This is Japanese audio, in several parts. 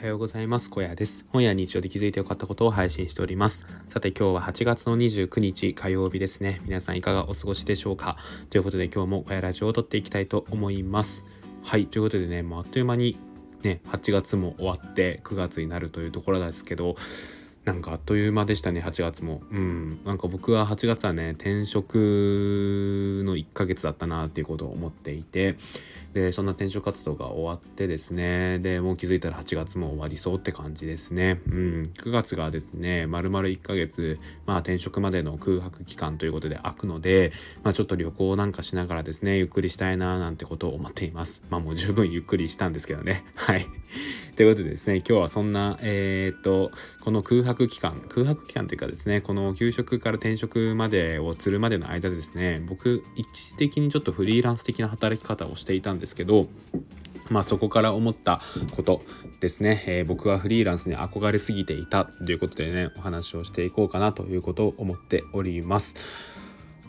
はようございます。小屋です。本屋日常で気づいてよかったことを配信しております。さて今日は8月の29日火曜日ですね。皆さんいかがお過ごしでしょうか？ということで今日も小屋ラジオを撮っていきたいと思います。はい、ということでね、もうあっという間にね、8月も終わって9月になるというところですけど、なんかあっという間でしたね8月も。うん。なんか僕は8月はね転職の1ヶ月だったなっていうことを思っていて。でそんな転職活動が終わってですね。でもう気づいたら8月も終わりそうって感じですね。うん。9月がですね丸々1ヶ月まあ転職までの空白期間ということで開くのでまあちょっと旅行なんかしながらですねゆっくりしたいななんてことを思っています。まあもう十分ゆっくりしたんですけどね。はい。ということでですね、今日はそんな、えー、っと、この空白期間、空白期間というかですね、この給食から転職までを釣るまでの間ですね、僕、一時的にちょっとフリーランス的な働き方をしていたんですけど、まあそこから思ったことですね、えー、僕はフリーランスに憧れすぎていたということでね、お話をしていこうかなということを思っております。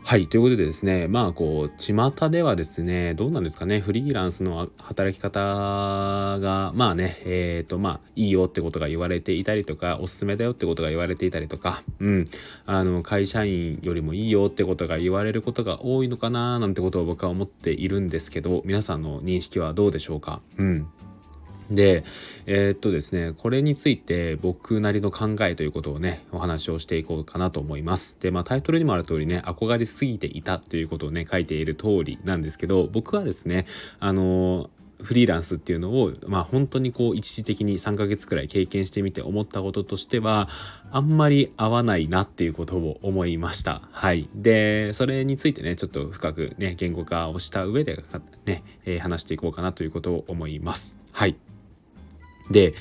はい。ということでですね、まあ、こう、巷ではですね、どうなんですかね、フリーランスの働き方が、まあね、えっ、ー、と、まあ、いいよってことが言われていたりとか、おすすめだよってことが言われていたりとか、うん、あの、会社員よりもいいよってことが言われることが多いのかな、なんてことを僕は思っているんですけど、皆さんの認識はどうでしょうか？うん。で、えー、っとですね、これについて僕なりの考えということをね、お話をしていこうかなと思います。で、まあタイトルにもある通りね、憧れすぎていたということをね、書いている通りなんですけど、僕はですね、あのフリーランスっていうのを、まあ本当にこう一時的に3ヶ月くらい経験してみて思ったこととしては、あんまり合わないなっていうことを思いました。はい。で、それについてね、ちょっと深くね、言語化をした上でね、えー、話していこうかなということを思います。はい。で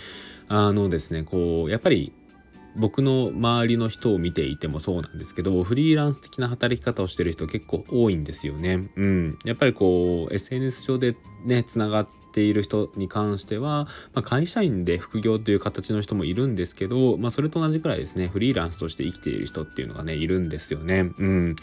あのですねこうやっぱり僕の周りの人を見ていてもそうなんですけどフリーランス的な働き方をしてる人結構多いんですよね。うん、やっぱりこう SNS 上でねつながってている人に関しては、まあ、会社員で副業という形の人もいるんですけど、まあ、それと同じくらいですね、フリーランスとして生きている人っていうのがね、いるんですよね。うん。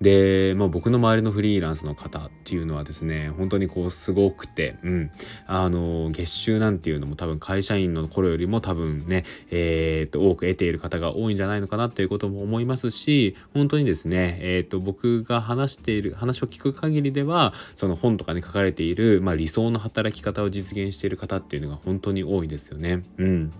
で、まあ、僕の周りのフリーランスの方っていうのはですね、本当にこう、すごくて、うん。あの、月収なんていうのも多分会社員の頃よりも多分ね、えー、っと、多く得ている方が多いんじゃないのかなっていうことも思いますし、本当にですね、えー、っと、僕が話している、話を聞く限りでは、その本とかに書かれている、まあ、理想の働きき方を実現している方っていうのが本当に多いですよね。うん。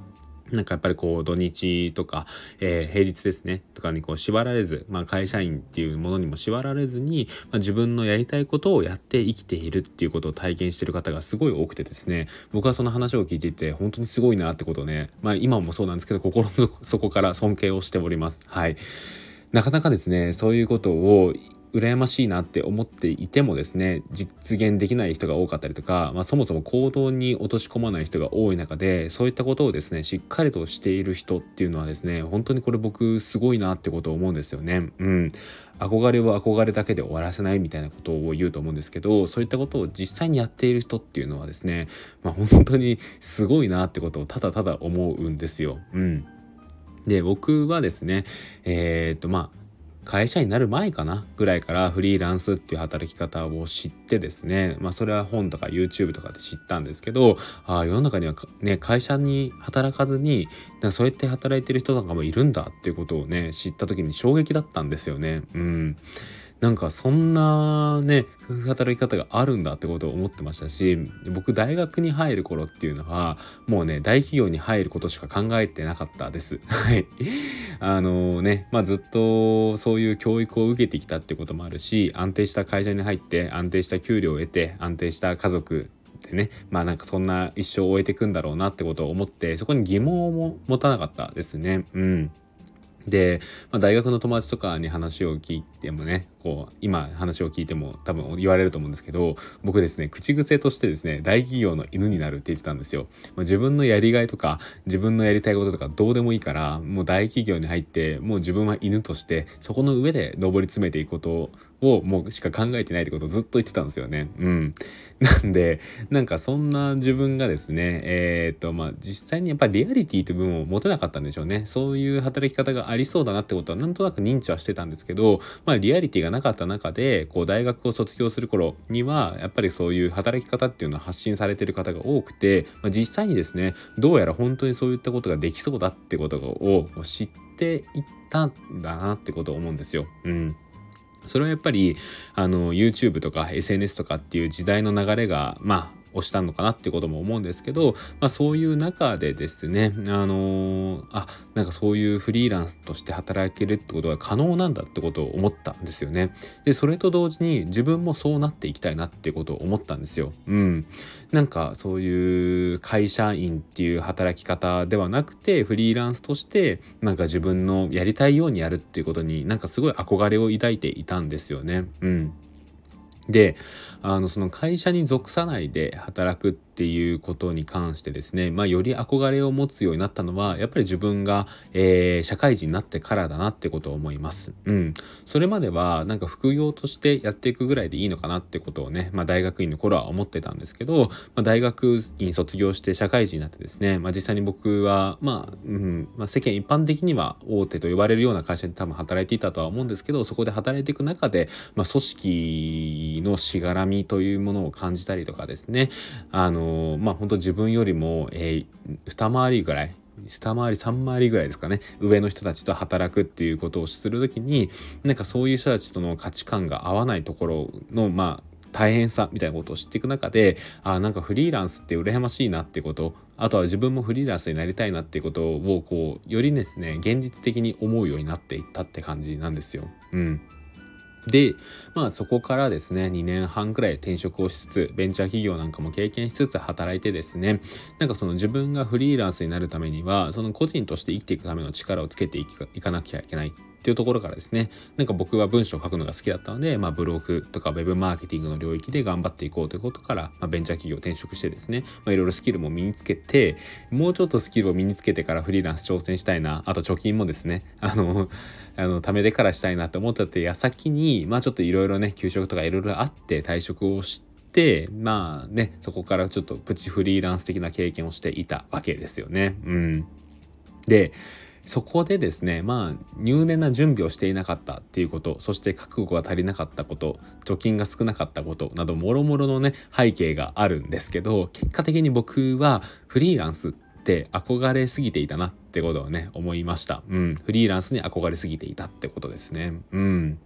なんかやっぱりこう土日とか、えー、平日ですねとかにこう縛られず、まあ、会社員っていうものにも縛られずに、まあ、自分のやりたいことをやって生きているっていうことを体験してる方がすごい多くてですね僕はその話を聞いていて本当にすごいなってことをねまあ今もそうなんですけど心の底から尊敬をしております。はいなかなかですねそういうことを羨ましいなって思っていてもですね実現できない人が多かったりとか、まあ、そもそも行動に落とし込まない人が多い中でそういったことをですねしっかりとしている人っていうのはですね本当にこれ僕すごいなってことを思うんですよね。うん、憧れを憧れだけで終わらせないみたいなことを言うと思うんですけどそういったことを実際にやっている人っていうのはですね、まあ、本当にすごいなってことをただただ思うんですよ。うんで僕はですねえー、っとまあ会社になる前かなぐらいからフリーランスっていう働き方を知ってですねまあそれは本とか YouTube とかで知ったんですけどあ世の中にはね会社に働かずにそうやって働いてる人とかもいるんだっていうことをね知った時に衝撃だったんですよねうん。なんかそんなね夫婦働き方があるんだってことを思ってましたし僕大学に入る頃っていうのはもうね大企業に入ることしか考えてなかったです。はいあのねまあずっとそういう教育を受けてきたってこともあるし安定した会社に入って安定した給料を得て安定した家族でねまあなんかそんな一生を終えていくんだろうなってことを思ってそこに疑問を持たなかったですね。うんで、まあ、大学の友達とかに話を聞いてもねこう今話を聞いても多分言われると思うんですけど僕ですね口癖としてですね大企業の犬になるって言ってたんですよ、ま、自分のやりがいとか自分のやりたいこととかどうでもいいからもう大企業に入ってもう自分は犬としてそこの上で上り詰めていくことをもうしか考えてないってことをずっと言ってたんですよね。うん。なんで、なんかそんな自分がですね、えー、っと、まあ実際にやっぱりリアリティという部分を持てなかったんでしょうね。そういう働き方がありそうだなってことはなんとなく認知はしてたんですけど、ままあ、リアリティがなかった中でこう大学を卒業する頃にはやっぱりそういう働き方っていうのは発信されてる方が多くて、まあ、実際にですねどうやら本当にそういったことができそうだってことを知っていったんだなってことを思うんですよ。うんそれはやっぱりあの YouTube とか SNS とかっていう時代の流れがまあをしたのかなっていうことも思うんですけど、まあ、そういう中でですねあのー、あなんかそういうフリーランスとして働けるってことが可能なんだってことを思ったんですよね。でそれと同時に自分もそうなっていきたいなっていうことを思ったんですよ。うん、なんかそういう会社員っていう働き方ではなくてフリーランスとしてなんか自分のやりたいようにやるっていうことになんかすごい憧れを抱いていたんですよね。うんであのその会社に属さないで働くっっていうことに関してですね、まあ、より憧れを持つようになったのはやっぱり自分が、えー、社会人になってからだなってことを思います。うん、それまではなんか副業としてやっていくぐらいでいいのかなってことをね、まあ、大学院の頃は思ってたんですけど、まあ、大学院卒業して社会人になってですね、まあ、実際に僕は、まあうんまあ、世間一般的には大手と呼ばれるような会社に多分働いていたとは思うんですけどそこで働いていく中で、まあ、組織のしがらみというものを感じたりとかですねあののまあ本当自分よりも、えー、二回りぐらい下回り3回りぐらいですかね上の人たちと働くっていうことをする時になんかそういう人たちとの価値観が合わないところのまあ大変さみたいなことを知っていく中であなんかフリーランスって羨ましいなってことあとは自分もフリーランスになりたいなってことをこうよりですね現実的に思うようになっていったって感じなんですよ。うんで、まあそこからですね、2年半くらい転職をしつつ、ベンチャー企業なんかも経験しつつ働いてですね、なんかその自分がフリーランスになるためには、その個人として生きていくための力をつけていかなきゃいけない。っていうところからですねなんか僕は文章を書くのが好きだったので、まあ、ブログとかウェブマーケティングの領域で頑張っていこうということから、まあ、ベンチャー企業転職してですね、いろいろスキルも身につけてもうちょっとスキルを身につけてからフリーランス挑戦したいなあと貯金もですねあのあの貯めてからしたいなって思ったって矢先にまあちょっといろいろね給食とかいろいろあって退職をしてまあねそこからちょっとプチフリーランス的な経験をしていたわけですよね。うん、でそこでですねまあ入念な準備をしていなかったっていうことそして覚悟が足りなかったこと貯金が少なかったことなどもろもろのね背景があるんですけど結果的に僕はフリーランスって憧れすぎていたなってことをね思いました。うん、フリーランスに憧れすぎていたってことですね。うん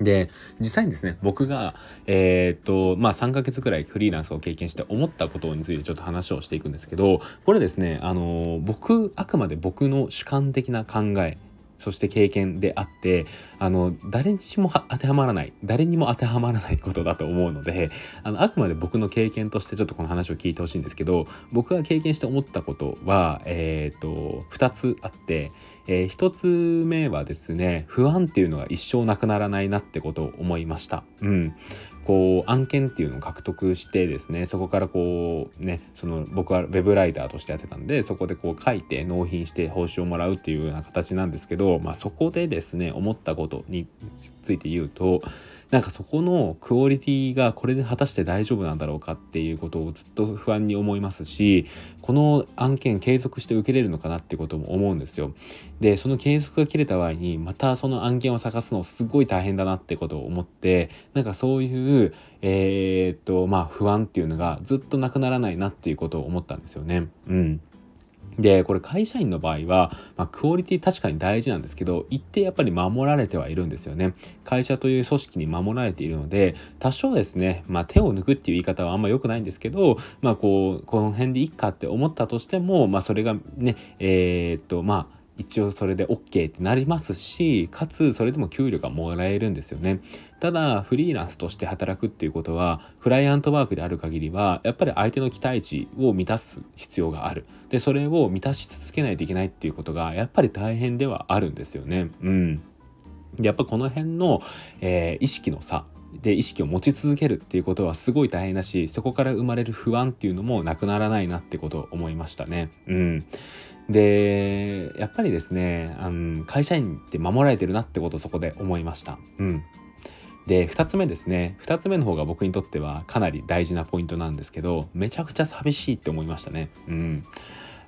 で、実際にですね、僕が、えー、っと、まあ、3ヶ月くらいフリーランスを経験して思ったことについてちょっと話をしていくんですけど、これですね、あの、僕、あくまで僕の主観的な考えそして経験であってあの誰にしも当てはまらない誰にも当てはまらないことだと思うのであのあくまで僕の経験としてちょっとこの話を聞いてほしいんですけど僕が経験して思ったことは、えーと、2つあって、えー、1つ目はですね不安っていうのが一生なくならないなってことを思いました。うん、こう案件っていうのを獲得してですねそこからこうねその僕はウェブライターとしてやってたんでそこでこう書いて納品して報酬をもらうっていうような形なんですけど、まあ、そこでですね思ったことについて言うとなんかそこのクオリティがこれで果たして大丈夫なんだろうかっていうことをずっと不安に思いますしこの案件継続して受けれるのかなってことも思うんですよ。でその継続が切れた場合にまたその案件を探すのすごい大変だなってことを思ってなんかそういうえー、っとまあ不安っていうのがずっとなくならないなっていうことを思ったんですよね。うんで、これ会社員の場合は、まあ、クオリティ確かに大事なんですけど、一定やっぱり守られてはいるんですよね。会社という組織に守られているので、多少ですね、まあ、手を抜くっていう言い方はあんま良くないんですけど、まあ、こう、この辺でいっかって思ったとしても、まあ、それがね、えー、っと、まあ、一応それで OK ってなりますしかつそれでも給料がもらえるんですよね。ただフリーランスとして働くっていうことはクライアントワークである限りはやっぱり相手の期待値を満たす必要がある。でそれを満たし続けないといけないっていうことがやっぱり大変ではあるんですよね。うん。やっぱこの辺の、えー、意識の差で意識を持ち続けるっていうことはすごい大変だしそこから生まれる不安っていうのもなくならないなってことを思いましたね。うん、でやっぱりですねあの会社員って守られてるなってことをそこで思いました。うんで2つ目ですね2つ目の方が僕にとってはかなり大事なポイントなんですけどめちゃくちゃ寂しいって思いましたね。うん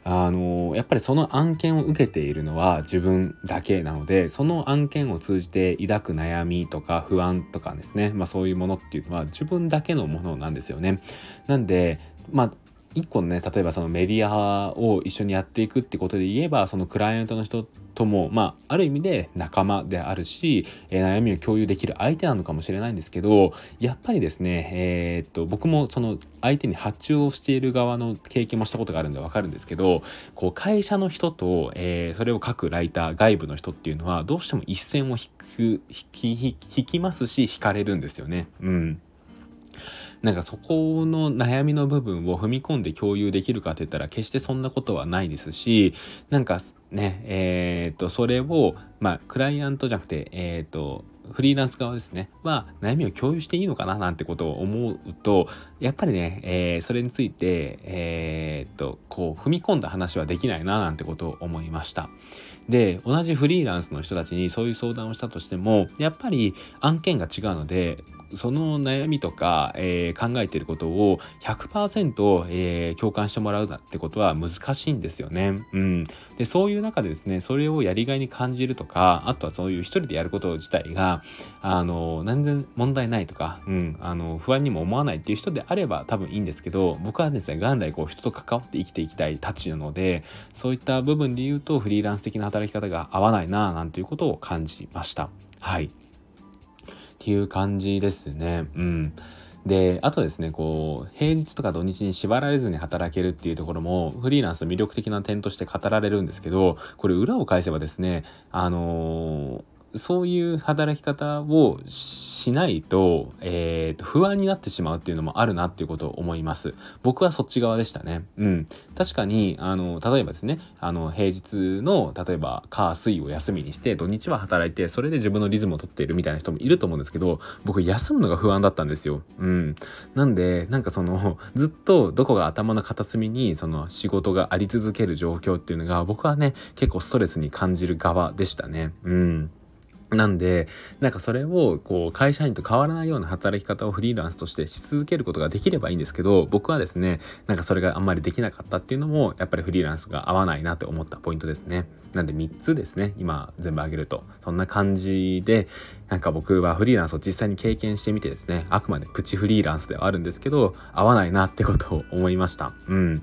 あのやっぱりその案件を受けているのは自分だけなのでその案件を通じて抱く悩みとか不安とかですね、まあ、そういうものっていうのは自分だけのものなんですよね。なんでまあ一個のね例えばそのメディアを一緒にやっていくってことで言えばそのクライアントの人ともまあある意味で仲間であるし、え、悩みを共有できる相手なのかもしれないんですけどやっぱりですねえー、っと僕もその相手に発注をしている側の経験もしたことがあるんでわかるんですけどこう会社の人と、えー、それを書くライター外部の人っていうのはどうしても一線を引く引き引きますし引かれるんですよね。うんなんかそこの悩みの部分を踏み込んで共有できるかって言ったら決してそんなことはないですしなんかねえー、っとそれをまあクライアントじゃなくてえー、っとフリーランス側ですね。は悩みを共有していいのかななんてことを思うとやっぱりね、えー、それについてえー、っとこう踏み込んだ話はできないななんてことを思いました。で同じフリーランスの人たちにそういう相談をしたとしてもやっぱり案件が違うのでその悩みとか、えー、考えていることを100%、えー、共感してもらうってことは難しいんですよね。うん、でそういう中でですねそれをやりがいに感じるとかあとはそういう一人でやること自体があの全然問題ないとか、うん、あの不安にも思わないっていう人であれば多分いいんですけど僕はですね元来こう人と関わって生きていきたいたちなのでそういった部分で言うとフリーランス的な働働き方が合わないななんていうことを感じました。はいっていう感じですね。うん。で、あとですね、こう、平日とか土日に縛られずに働けるっていうところも、フリーランスの魅力的な点として語られるんですけど、これ裏を返せばですね、あのーそういう働き方をしないと、えー、と不安になってしまうっていうのもあるなっていうことを思います。僕はそっち側でしたね。うん。確かに、あの、例えばですね、あの、平日の、例えば、火、水を休みにして、土日は働いて、それで自分のリズムをとっているみたいな人もいると思うんですけど、僕、休むのが不安だったんですよ。うん。なんで、なんかその、ずっとどこが頭の片隅に、その、仕事があり続ける状況っていうのが、僕はね、結構ストレスに感じる側でしたね。うん。なんで、なんかそれをこう会社員と変わらないような働き方をフリーランスとしてし続けることができればいいんですけど、僕はですね、なんかそれがあんまりできなかったっていうのも、やっぱりフリーランスが合わないなって思ったポイントですね。なんで3つですね、今全部挙げると。そんな感じで、なんか僕はフリーランスを実際に経験してみてですね、あくまでプチフリーランスではあるんですけど、合わないなってことを思いました。うん。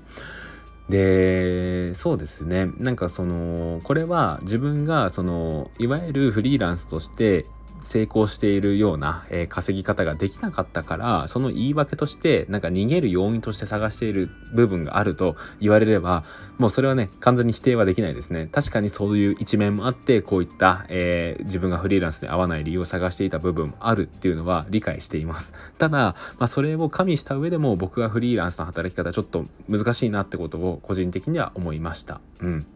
でそうですね。なんかそのこれは自分がそのいわゆるフリーランスとして成功しているような、えー、稼ぎ方ができなかったからその言い訳としてなんか逃げる要因として探している部分があると言われればもうそれはね完全に否定はできないですね。確かにそういう一面もあってこういった、えー、自分がフリーランスで合わない理由を探していた部分もあるっていうのは理解しています。ただ、まあ、それを加味した上でも僕はフリーランスの働き方ちょっと難しいなってことを個人的には思いました。うん。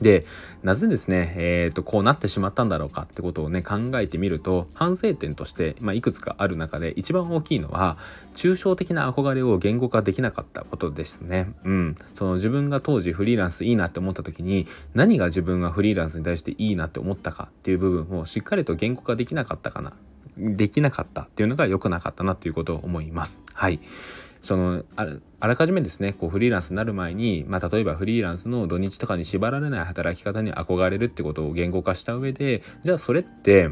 で、なぜですね、えっ、ー、と、こうなってしまったんだろうかってことをね、考えてみると、反省点として、まあ、いくつかある中で、一番大きいのは、抽象的な憧れを言語化できなかったことですね。うん。その自分が当時フリーランスいいなって思った時に、何が自分がフリーランスに対していいなって思ったかっていう部分をしっかりと言語化できなかったかな。できなかったっていうのが良くなかったなということを思います。はい。そのあらかじめですねこうフリーランスになる前に、まあ、例えばフリーランスの土日とかに縛られない働き方に憧れるってことを言語化した上でじゃあそれって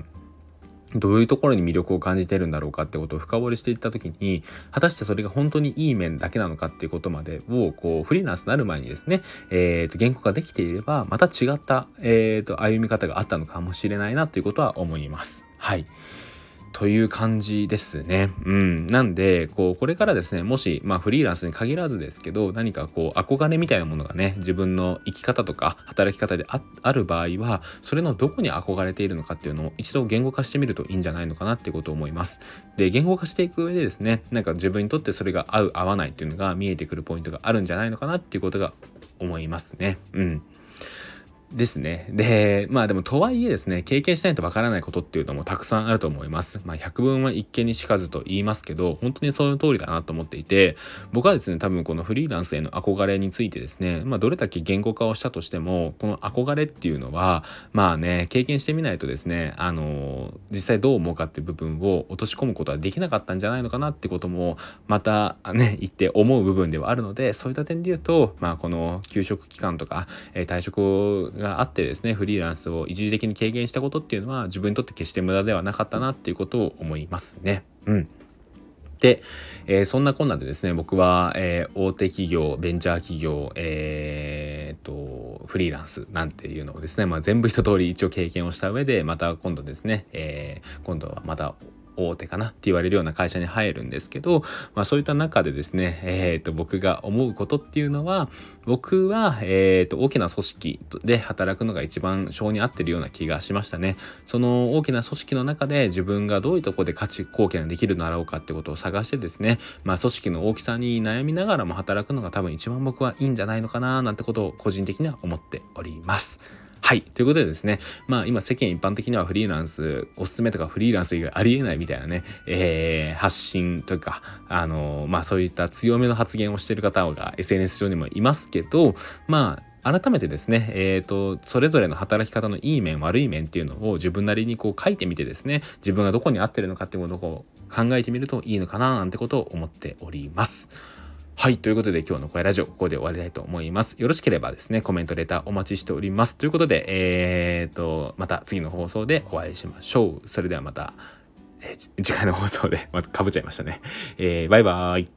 どういうところに魅力を感じてるんだろうかってことを深掘りしていった時に果たしてそれが本当にいい面だけなのかっていうことまでをこうフリーランスになる前にですね、えー、と言語化できていればまた違った、えー、と歩み方があったのかもしれないなということは思います。はい。という感じですね。うん。なんで、こう、これからですね、もし、まあ、フリーランスに限らずですけど、何かこう、憧れみたいなものがね、自分の生き方とか、働き方である場合は、それのどこに憧れているのかっていうのを一度言語化してみるといいんじゃないのかなってことを思います。で、言語化していく上でですね、なんか自分にとってそれが合う、合わないっていうのが見えてくるポイントがあるんじゃないのかなっていうことが思いますね。うん。ですね。で、まあでもとはいえですね、経験しないとわからないことっていうのもたくさんあると思います。まあ百聞は一見にしかずと言いますけど、本当にその通りだなと思っていて、僕はですね、多分このフリーランスへの憧れについてですね、まあどれだけ言語化をしたとしても、この憧れっていうのは、まあね、経験してみないとですね、あの、実際どう思うかっていう部分を落とし込むことはできなかったんじゃないのかなってことも、またね、言って思う部分ではあるので、そういった点で言うと、まあこの休職期間とか、えー、退職ががあってですねフリーランスを一時的に軽減したことっていうのは自分にとって決して無駄ではなかったなっていうことを思いますね。うんで、えー、そんなこんなでですね、僕は、えー、大手企業、ベンチャー企業、えー、と、フリーランスなんていうのをですね、まあ、全部一通り一応経験をした上で、また今度ですね、えー、今度はまた大手かなって言われるような会社に入るんですけど、まあそういった中でですね、え、ー、と僕が思うことっていうのは、僕は、え、と大きな組織で働くのが一番性に合ってるような気がしましたね。その大きな組織の中で自分がどういうとこで価値貢献できるのだろうかってことを探してですね、まあ組織の大きさに悩みながらも働くのが多分一番僕はいいんじゃないのかななんてことを個人的には思っております。はい。ということでですね、まあ今世間一般的にはフリーランス、おすすめとかフリーランス以外ありえないみたいなね、えー、発信というか、あのー、まあそういった強めの発言をしている方が SNS 上にもいますけど、まあ改めてですね、えっ、ー、と、それぞれの働き方のいい面、悪い面っていうのを自分なりにこう書いてみてですね、自分がどこに合ってるのかっていうものを考えてみるといいのかななんてことを思っております。はい。ということで今日の声ラジオ、ここで終わりたいと思います。よろしければですね、コメント、レターお待ちしております。ということで、えーと、また次の放送でお会いしましょう。それではまた、えー、次回の放送で、またかぶっちゃいましたね。えー、バイバーイ。